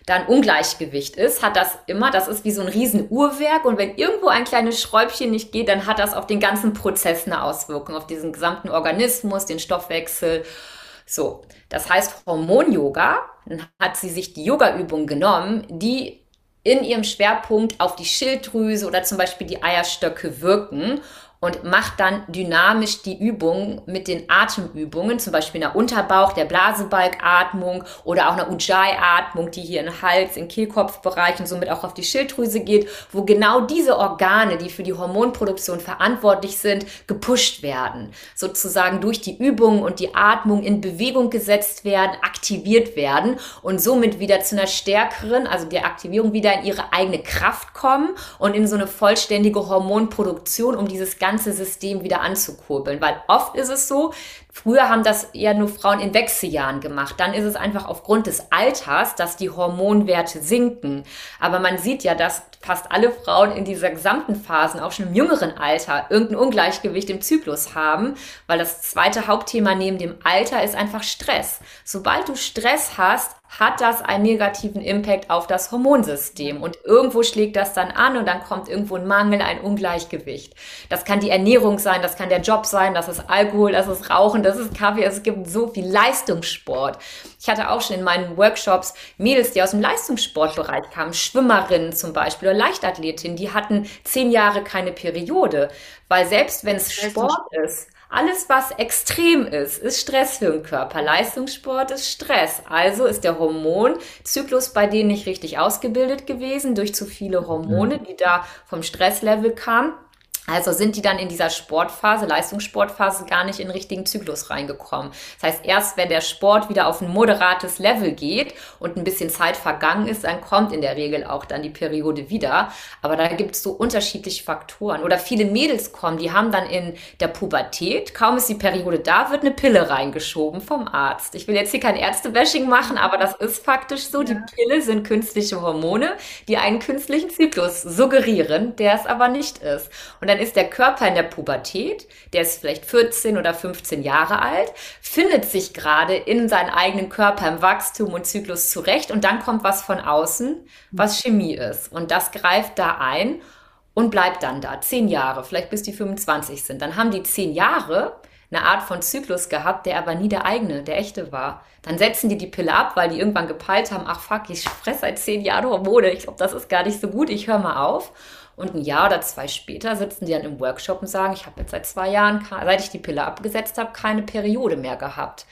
dann Ungleichgewicht ist, hat das immer, das ist wie so ein Riesenuhrwerk und wenn irgendwo ein kleines Schräubchen nicht geht, dann hat das auf den ganzen Prozess eine Auswirkung, auf diesen gesamten Organismus, den Stoffwechsel. So, das heißt Hormon-Yoga, dann hat sie sich die Yoga-Übung genommen, die in ihrem Schwerpunkt auf die Schilddrüse oder zum Beispiel die Eierstöcke wirken und macht dann dynamisch die Übung mit den Atemübungen, zum Beispiel einer Unterbauch, der Blasebalgatmung oder auch einer Ujjayi-Atmung, die hier in den Hals, in Kehlkopfbereich und somit auch auf die Schilddrüse geht, wo genau diese Organe, die für die Hormonproduktion verantwortlich sind, gepusht werden, sozusagen durch die Übungen und die Atmung in Bewegung gesetzt werden, aktiviert werden und somit wieder zu einer stärkeren, also der Aktivierung wieder in ihre eigene Kraft kommen und in so eine vollständige Hormonproduktion, um dieses ganze System wieder anzukurbeln. Weil oft ist es so, früher haben das eher nur Frauen in Wechseljahren gemacht. Dann ist es einfach aufgrund des Alters, dass die Hormonwerte sinken. Aber man sieht ja, dass fast alle Frauen in dieser gesamten Phasen, auch schon im jüngeren Alter, irgendein Ungleichgewicht im Zyklus haben, weil das zweite Hauptthema neben dem Alter ist einfach Stress. Sobald du Stress hast, hat das einen negativen Impact auf das Hormonsystem und irgendwo schlägt das dann an und dann kommt irgendwo ein Mangel, ein Ungleichgewicht. Das kann die Ernährung sein, das kann der Job sein, das ist Alkohol, das ist Rauchen, das ist Kaffee, es gibt so viel Leistungssport. Ich hatte auch schon in meinen Workshops Mädels, die aus dem Leistungssportbereich kamen, Schwimmerinnen zum Beispiel oder Leichtathletinnen, die hatten zehn Jahre keine Periode, weil selbst wenn es Sport ist, alles, was extrem ist, ist Stress für den Körper. Leistungssport ist Stress. Also ist der Hormonzyklus bei denen nicht richtig ausgebildet gewesen durch zu viele Hormone, die da vom Stresslevel kamen. Also sind die dann in dieser Sportphase, Leistungssportphase, gar nicht in den richtigen Zyklus reingekommen. Das heißt, erst wenn der Sport wieder auf ein moderates Level geht und ein bisschen Zeit vergangen ist, dann kommt in der Regel auch dann die Periode wieder. Aber da gibt es so unterschiedliche Faktoren. Oder viele Mädels kommen, die haben dann in der Pubertät, kaum ist die Periode da, wird eine Pille reingeschoben vom Arzt. Ich will jetzt hier kein Ärztebashing machen, aber das ist faktisch so. Die Pille sind künstliche Hormone, die einen künstlichen Zyklus suggerieren, der es aber nicht ist. Und dann ist der Körper in der Pubertät, der ist vielleicht 14 oder 15 Jahre alt, findet sich gerade in seinem eigenen Körper im Wachstum und Zyklus zurecht und dann kommt was von außen, was Chemie ist. Und das greift da ein und bleibt dann da. Zehn Jahre, vielleicht bis die 25 sind. Dann haben die zehn Jahre eine Art von Zyklus gehabt, der aber nie der eigene, der echte war. Dann setzen die die Pille ab, weil die irgendwann gepeilt haben, ach fuck, ich fresse seit zehn Jahren Hormone, ich glaube, das ist gar nicht so gut, ich höre mal auf. Und ein Jahr oder zwei später sitzen die dann im Workshop und sagen, ich habe jetzt seit zwei Jahren, seit ich die Pille abgesetzt habe, keine Periode mehr gehabt.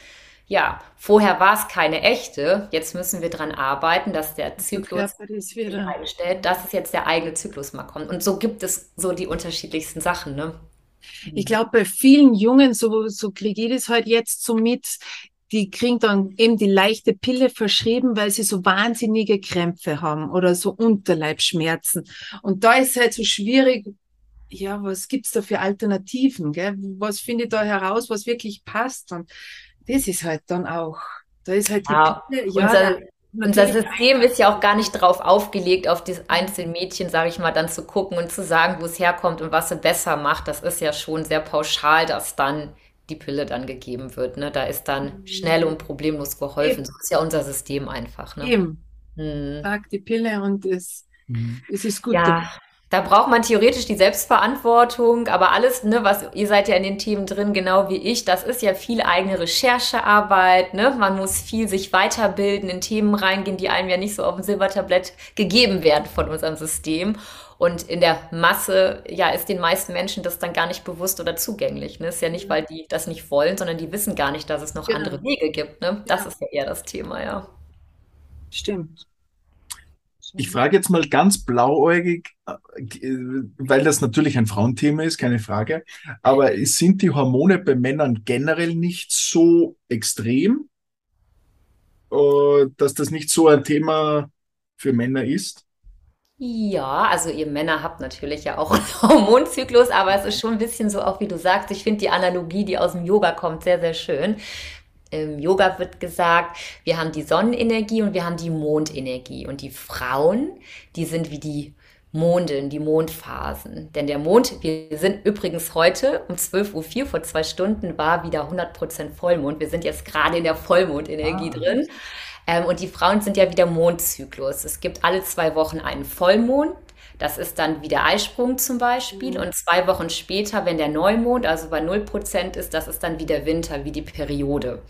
Ja, vorher war es keine echte. Jetzt müssen wir daran arbeiten, dass der Zyklus einstellt, dass es jetzt der eigene Zyklus mal kommt. Und so gibt es so die unterschiedlichsten Sachen, ne? Ich glaube, bei vielen Jungen, so, so kriege ich das halt jetzt so mit, die kriegen dann eben die leichte Pille verschrieben, weil sie so wahnsinnige Krämpfe haben oder so Unterleibschmerzen. Und da ist es halt so schwierig, ja, was gibt's da für Alternativen? Gell? Was finde ich da heraus, was wirklich passt? Und das ist halt dann auch, da ist halt die Ja, Pille, ja, unser, unser System ist ja auch gar nicht darauf aufgelegt, auf das einzelne Mädchen, sage ich mal, dann zu gucken und zu sagen, wo es herkommt und was sie besser macht. Das ist ja schon sehr pauschal, dass dann die Pille dann gegeben wird. Ne? Da ist dann schnell und problemlos geholfen. eben, So ist ja unser System einfach. Ne? eben, Hm. sag die Pille und es, Mhm. es ist gut. Ja, da braucht man theoretisch die Selbstverantwortung, aber alles, ne, was ihr seid ja in den Themen drin, genau wie ich, das ist ja viel eigene Recherchearbeit, ne? Man muss viel sich weiterbilden, in Themen reingehen, die einem ja nicht so auf dem Silbertablett gegeben werden von unserem System. Und in der Masse, ja, ist den meisten Menschen das dann gar nicht bewusst oder zugänglich. Ne? Ist ja nicht, weil die das nicht wollen, sondern die wissen gar nicht, dass es noch Genau. andere Wege gibt. Ne? Das Ja, ist ja eher das Thema, ja. stimmt. Ich frage jetzt mal ganz blauäugig, äh, weil das natürlich ein Frauenthema ist, keine Frage. Aber sind die Hormone bei Männern generell nicht so extrem, äh, dass das nicht so ein Thema für Männer ist? Ja, also ihr Männer habt natürlich ja auch einen Hormonzyklus, aber es ist schon ein bisschen so, auch wie du sagst, ich finde die Analogie, die aus dem Yoga kommt, sehr, sehr schön. Im Yoga wird gesagt, wir haben die Sonnenenergie und wir haben die Mondenergie. Und die Frauen, die sind wie die Monden, die Mondphasen. Denn der Mond, wir sind übrigens heute um 12.04 Uhr, vor zwei Stunden, war wieder 100% Vollmond. Wir sind jetzt gerade in der Vollmondenergie Ah, drin. Ähm, und die Frauen sind ja wieder Mondzyklus. Es gibt alle zwei Wochen einen Vollmond. Das ist dann wie der Eisprung zum Beispiel. Und zwei Wochen später, wenn der Neumond, also bei null Prozent ist, das ist dann wie der Winter, wie die Periode.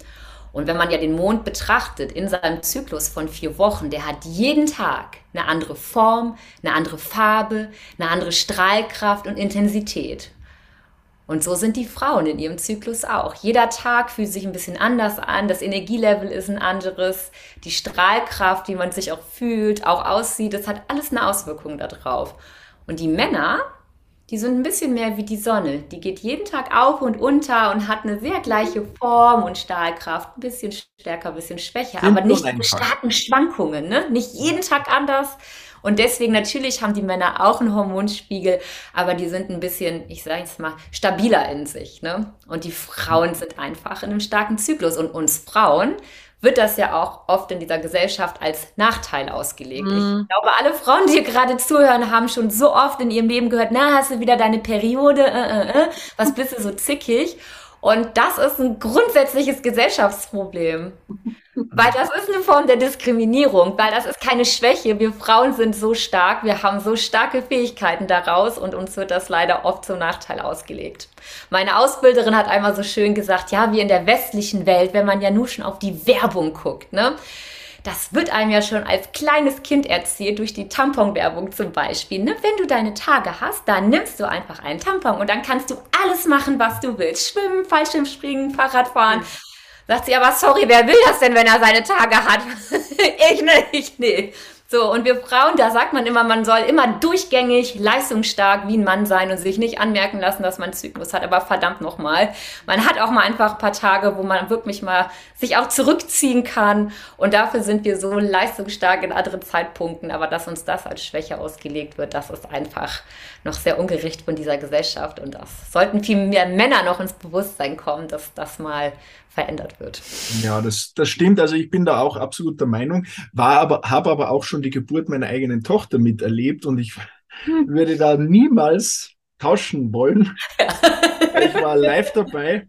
Und wenn man ja den Mond betrachtet in seinem Zyklus von vier Wochen, der hat jeden Tag eine andere Form, eine andere Farbe, eine andere Strahlkraft und Intensität. Und so sind die Frauen in ihrem Zyklus auch. Jeder Tag fühlt sich ein bisschen anders an, das Energielevel ist ein anderes, die Strahlkraft, wie man sich auch fühlt, auch aussieht, das hat alles eine Auswirkung darauf. Und die Männer, die sind ein bisschen mehr wie die Sonne. Die geht jeden Tag auf und unter und hat eine sehr gleiche Form und Stahlkraft. Ein bisschen stärker, ein bisschen schwächer, aber Simpel und nicht einfach. starken Schwankungen, ne? Nicht jeden Tag anders. Und deswegen natürlich haben die Männer auch einen Hormonspiegel, aber die sind ein bisschen, ich sage jetzt mal, stabiler in sich, ne? Und die Frauen sind einfach in einem starken Zyklus. Und uns Frauen wird das ja auch oft in dieser Gesellschaft als Nachteil ausgelegt. Ich glaube, alle Frauen, die hier gerade zuhören, haben schon so oft in ihrem Leben gehört, na, hast du wieder deine Periode, äh, äh, äh, was bist du so zickig? Und das ist ein grundsätzliches Gesellschaftsproblem. Weil das ist eine Form der Diskriminierung, weil das ist keine Schwäche. Wir Frauen sind so stark, wir haben so starke Fähigkeiten daraus und uns wird das leider oft zum Nachteil ausgelegt. Meine Ausbilderin hat einmal so schön gesagt, ja, wie in der westlichen Welt, wenn man ja nur schon auf die Werbung guckt, ne? Das wird einem ja schon als kleines Kind erzählt, durch die Tamponwerbung zum Beispiel. Ne? Wenn du deine Tage hast, dann nimmst du einfach einen Tampon und dann kannst du alles machen, was du willst. Schwimmen, Fallschirmspringen, Fahrradfahren. Sagt sie, aber sorry, wer will das denn, wenn er seine Tage hat? ich nicht, nee. So, und wir Frauen, da sagt man immer, man soll immer durchgängig, leistungsstark wie ein Mann sein und sich nicht anmerken lassen, dass man Zyklus hat. Aber verdammt nochmal, man hat auch mal einfach ein paar Tage, wo man wirklich mal sich auch zurückziehen kann. Und dafür sind wir so leistungsstark in anderen Zeitpunkten. Aber dass uns das als Schwäche ausgelegt wird, das ist einfach noch sehr ungerecht von dieser Gesellschaft. Und das sollten viel mehr Männer noch ins Bewusstsein kommen, dass das mal verändert wird. Ja, das, das stimmt. Also ich bin da auch absolut der Meinung, war aber, habe aber auch schon die Geburt meiner eigenen Tochter miterlebt und ich würde da niemals tauschen wollen. Ich war live dabei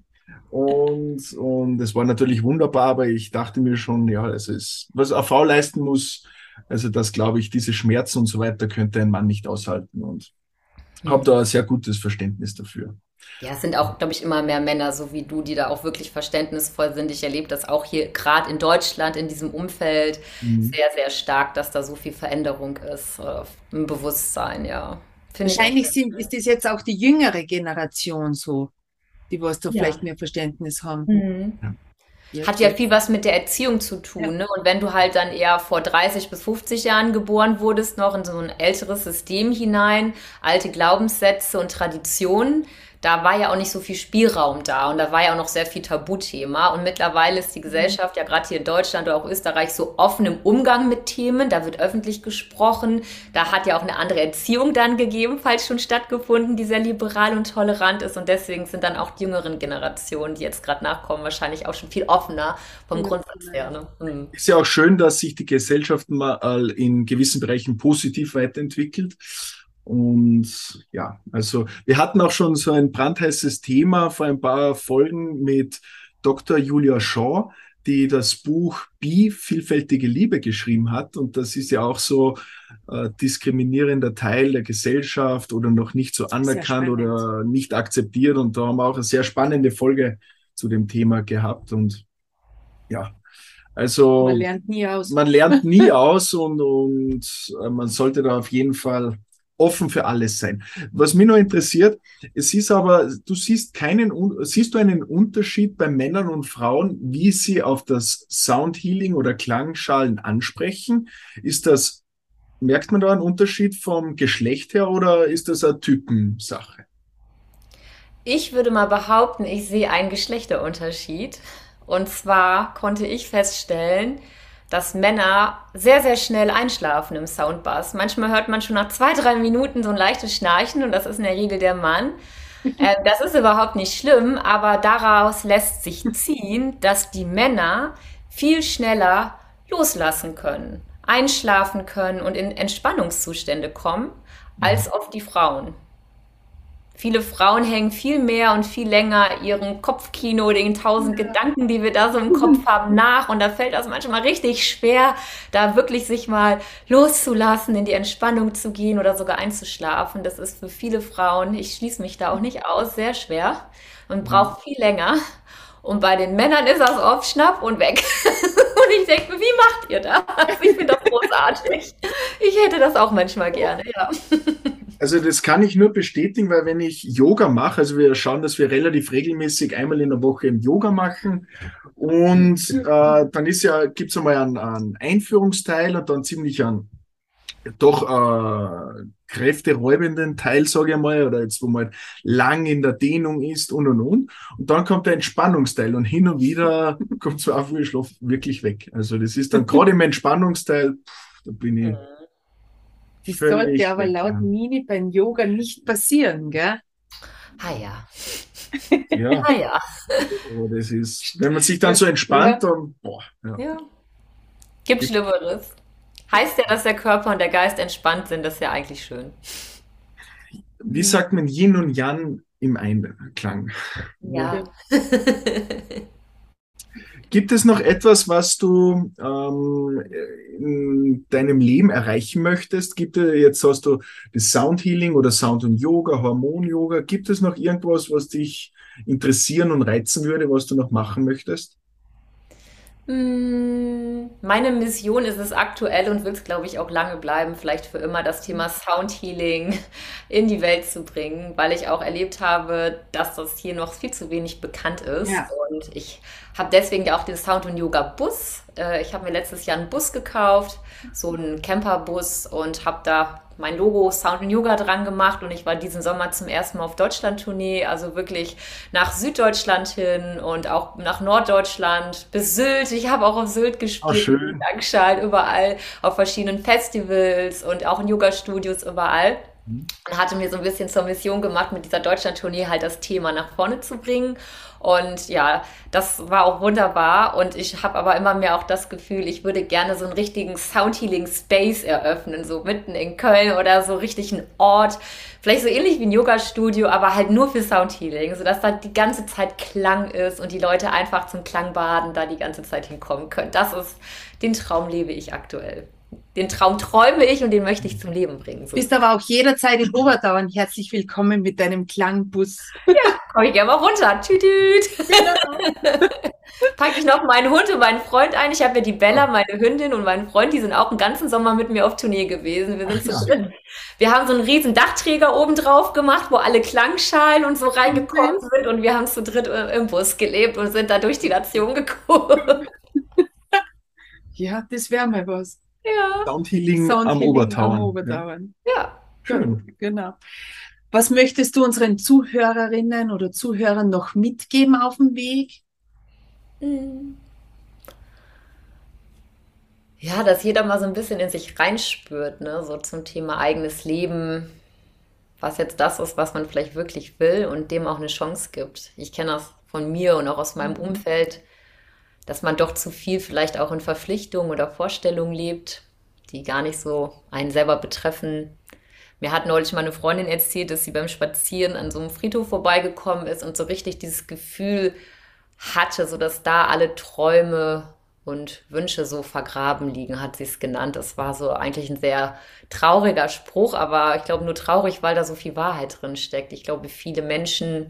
und, und es war natürlich wunderbar, aber ich dachte mir schon, ja, es ist, was eine Frau leisten muss, also das glaube ich, diese Schmerzen und so weiter könnte ein Mann nicht aushalten und habe da ein sehr gutes Verständnis dafür. Ja, es sind auch, glaube ich, immer mehr Männer, so wie du, die da auch wirklich verständnisvoll sind. Ich erlebe das auch hier gerade in Deutschland, in diesem Umfeld, Mhm. sehr, sehr stark, dass da so viel Veränderung ist äh, im Bewusstsein, ja. Wahrscheinlich sind, ist das jetzt auch die jüngere Generation so, die was da Ja. vielleicht mehr Verständnis haben. Mhm. Jetzt- Hat ja viel was mit der Erziehung zu tun, Ja. ne? Und wenn du halt dann eher vor 30 bis 50 Jahren geboren wurdest, noch in so ein älteres System hinein, alte Glaubenssätze und Traditionen, da war ja auch nicht so viel Spielraum da und da war ja auch noch sehr viel Tabuthema. Und mittlerweile ist die Gesellschaft ja gerade hier in Deutschland oder auch Österreich so offen im Umgang mit Themen. Da wird öffentlich gesprochen. Da hat ja auch eine andere Erziehung dann gegebenenfalls schon stattgefunden, die sehr liberal und tolerant ist. Und deswegen sind dann auch die jüngeren Generationen, die jetzt gerade nachkommen, wahrscheinlich auch schon viel offener vom ja. Grundsatz her. Ne? Mhm. Ist ja auch schön, dass sich die Gesellschaft mal in gewissen Bereichen positiv weiterentwickelt. Und ja, also wir hatten auch schon so ein brandheißes Thema vor ein paar Folgen mit Dr. Julia Shaw, die das Buch Bi, vielfältige Liebe geschrieben hat. Und das ist ja auch so äh, diskriminierender Teil der Gesellschaft oder noch nicht so anerkannt oder nicht akzeptiert. Und da haben wir auch eine sehr spannende Folge zu dem Thema gehabt. Und ja, also man lernt nie aus. Man lernt nie aus und, und äh, man sollte da auf jeden Fall offen für alles sein. Was mich noch interessiert, es ist aber, du siehst keinen, siehst du einen Unterschied bei Männern und Frauen, wie sie auf das Soundhealing oder Klangschalen ansprechen? Ist das, merkt man da einen Unterschied vom Geschlecht her oder ist das eine Typensache? Ich würde mal behaupten, ich sehe einen Geschlechterunterschied. Und zwar konnte ich feststellen, dass Männer sehr, sehr schnell einschlafen im Soundbass. Manchmal hört man schon nach zwei, drei Minuten so ein leichtes Schnarchen und das ist in der Regel der Mann. Äh, das ist überhaupt nicht schlimm, aber daraus lässt sich ziehen, dass die Männer viel schneller loslassen können, einschlafen können und in Entspannungszustände kommen, als oft die Frauen. Viele Frauen hängen viel mehr und viel länger ihrem Kopfkino, den tausend ja. Gedanken, die wir da so im Kopf haben, nach. Und da fällt das manchmal richtig schwer, da wirklich sich mal loszulassen, in die Entspannung zu gehen oder sogar einzuschlafen. Das ist für viele Frauen, ich schließe mich da auch nicht aus, sehr schwer und braucht viel länger. Und bei den Männern ist das oft schnapp und weg. und ich denke, wie macht ihr das? Ich finde das großartig. Ich hätte das auch manchmal gerne, ja. Also das kann ich nur bestätigen, weil wenn ich Yoga mache, also wir schauen, dass wir relativ regelmäßig einmal in der Woche im Yoga machen und äh, dann ist ja, gibt es einmal einen, einen Einführungsteil und dann ziemlich einen doch äh, kräfteräubenden Teil, sage ich mal, oder jetzt, wo man lang in der Dehnung ist und und und. Und dann kommt der Entspannungsteil und hin und wieder kommt so auf Schlaf wirklich weg. Also das ist dann gerade im Entspannungsteil, pff, da bin ich. Das sollte aber laut Nini beim Yoga nicht passieren, gell? Ah ja. Ja. ah ja. Aber das ist, wenn man sich dann so entspannt, dann, boah. Ja. ja. Gibt Schlimmeres. Heißt ja, dass der Körper und der Geist entspannt sind, das ist ja eigentlich schön. Wie sagt man Yin und Yang im Einklang? Ja. Gibt es noch etwas, was du ähm, in deinem Leben erreichen möchtest? Gibt es, jetzt hast du das Sound Healing oder Sound und Yoga, Hormon Yoga. Gibt es noch irgendwas, was dich interessieren und reizen würde, was du noch machen möchtest? Hm, meine Mission ist es aktuell und wird es, glaube ich, auch lange bleiben, vielleicht für immer das Thema Sound Healing in die Welt zu bringen, weil ich auch erlebt habe, dass das hier noch viel zu wenig bekannt ist. Ja. Und ich habe deswegen ja auch den Sound und Yoga Bus. Äh, ich habe mir letztes Jahr einen Bus gekauft, so einen Camperbus und habe da mein Logo Sound and Yoga dran gemacht und ich war diesen Sommer zum ersten Mal auf Deutschland-Tournee, also wirklich nach Süddeutschland hin und auch nach Norddeutschland bis Sylt. Ich habe auch auf Sylt gespielt, oh, Langschal, überall auf verschiedenen Festivals und auch in Yoga-Studios überall. Mhm. Und hatte mir so ein bisschen zur Mission gemacht, mit dieser Deutschland-Tournee halt das Thema nach vorne zu bringen. Und ja, das war auch wunderbar. Und ich habe aber immer mehr auch das Gefühl, ich würde gerne so einen richtigen Soundhealing Space eröffnen, so mitten in Köln oder so richtig einen Ort. Vielleicht so ähnlich wie ein Yoga-Studio, aber halt nur für Soundhealing, sodass da die ganze Zeit Klang ist und die Leute einfach zum Klangbaden da die ganze Zeit hinkommen können. Das ist, den Traum lebe ich aktuell den Traum träume ich und den möchte ich zum Leben bringen. So. Bist aber auch jederzeit in Oberdauern herzlich willkommen mit deinem Klangbus. Ja, komme ich gerne mal runter. Tütüt. Genau. Packe ich noch meinen Hund und meinen Freund ein. Ich habe ja die Bella, meine Hündin und meinen Freund, die sind auch einen ganzen Sommer mit mir auf Tournee gewesen. Wir sind Ach, zu dritt. Wir haben so einen riesen Dachträger oben drauf gemacht, wo alle Klangschalen und so reingekommen okay. sind und wir haben zu dritt im Bus gelebt und sind da durch die Nation gekommen. Ja, das wäre mal was. Ja. Soundhealing, Soundhealing am Obertauern. Am Obertauern. Ja. ja. Schön. Genau. Was möchtest du unseren Zuhörerinnen oder Zuhörern noch mitgeben auf dem Weg? Ja, dass jeder mal so ein bisschen in sich reinspürt, ne? So zum Thema eigenes Leben, was jetzt das ist, was man vielleicht wirklich will und dem auch eine Chance gibt. Ich kenne das von mir und auch aus meinem Umfeld, dass man doch zu viel vielleicht auch in Verpflichtungen oder Vorstellungen lebt, die gar nicht so einen selber betreffen. Mir hat neulich mal eine Freundin erzählt, dass sie beim Spazieren an so einem Friedhof vorbeigekommen ist und so richtig dieses Gefühl hatte, so dass da alle Träume und Wünsche so vergraben liegen, hat sie es genannt. Das war so eigentlich ein sehr trauriger Spruch, aber ich glaube nur traurig, weil da so viel Wahrheit drin steckt. Ich glaube, viele Menschen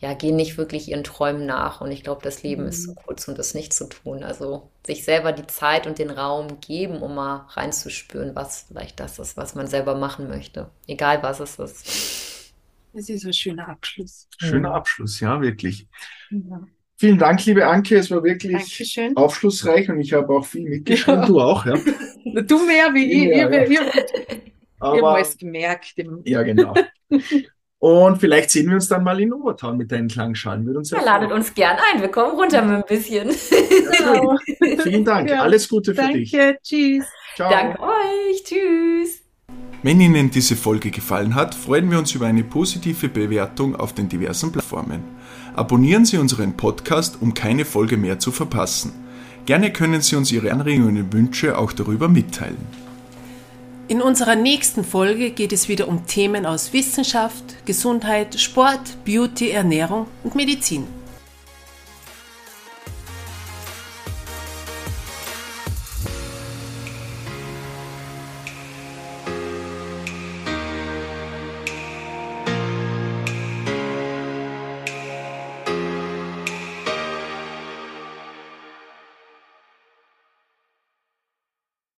ja, gehen nicht wirklich ihren Träumen nach. Und ich glaube, das Leben ist zu kurz, um das nicht zu tun. Also sich selber die Zeit und den Raum geben, um mal reinzuspüren, was vielleicht das ist, was man selber machen möchte. Egal was es ist. Das ist ein schöner Abschluss. Schöner Abschluss, ja, wirklich. Ja. Vielen Dank, liebe Anke. Es war wirklich Dankeschön. aufschlussreich und ich habe auch viel mitgeschrieben. Ja. Du auch, ja. Du mehr wie ich. Ja, Ich, ja. ich, ich, ich habe Aber, alles gemerkt. Ja, genau. Und vielleicht sehen wir uns dann mal in Obertown mit deinen Klangschalen. Würde uns Ja, ladet uns gern ein. Wir kommen runter mit ein bisschen. Genau. Vielen Dank. Ja. Alles Gute für dich. Danke. Tschüss. Ciao. Danke euch. Tschüss. Wenn Ihnen diese Folge gefallen hat, freuen wir uns über eine positive Bewertung auf den diversen Plattformen. Abonnieren Sie unseren Podcast, um keine Folge mehr zu verpassen. Gerne können Sie uns Ihre Anregungen und Wünsche auch darüber mitteilen. In unserer nächsten Folge geht es wieder um Themen aus Wissenschaft, Gesundheit, Sport, Beauty, Ernährung und Medizin.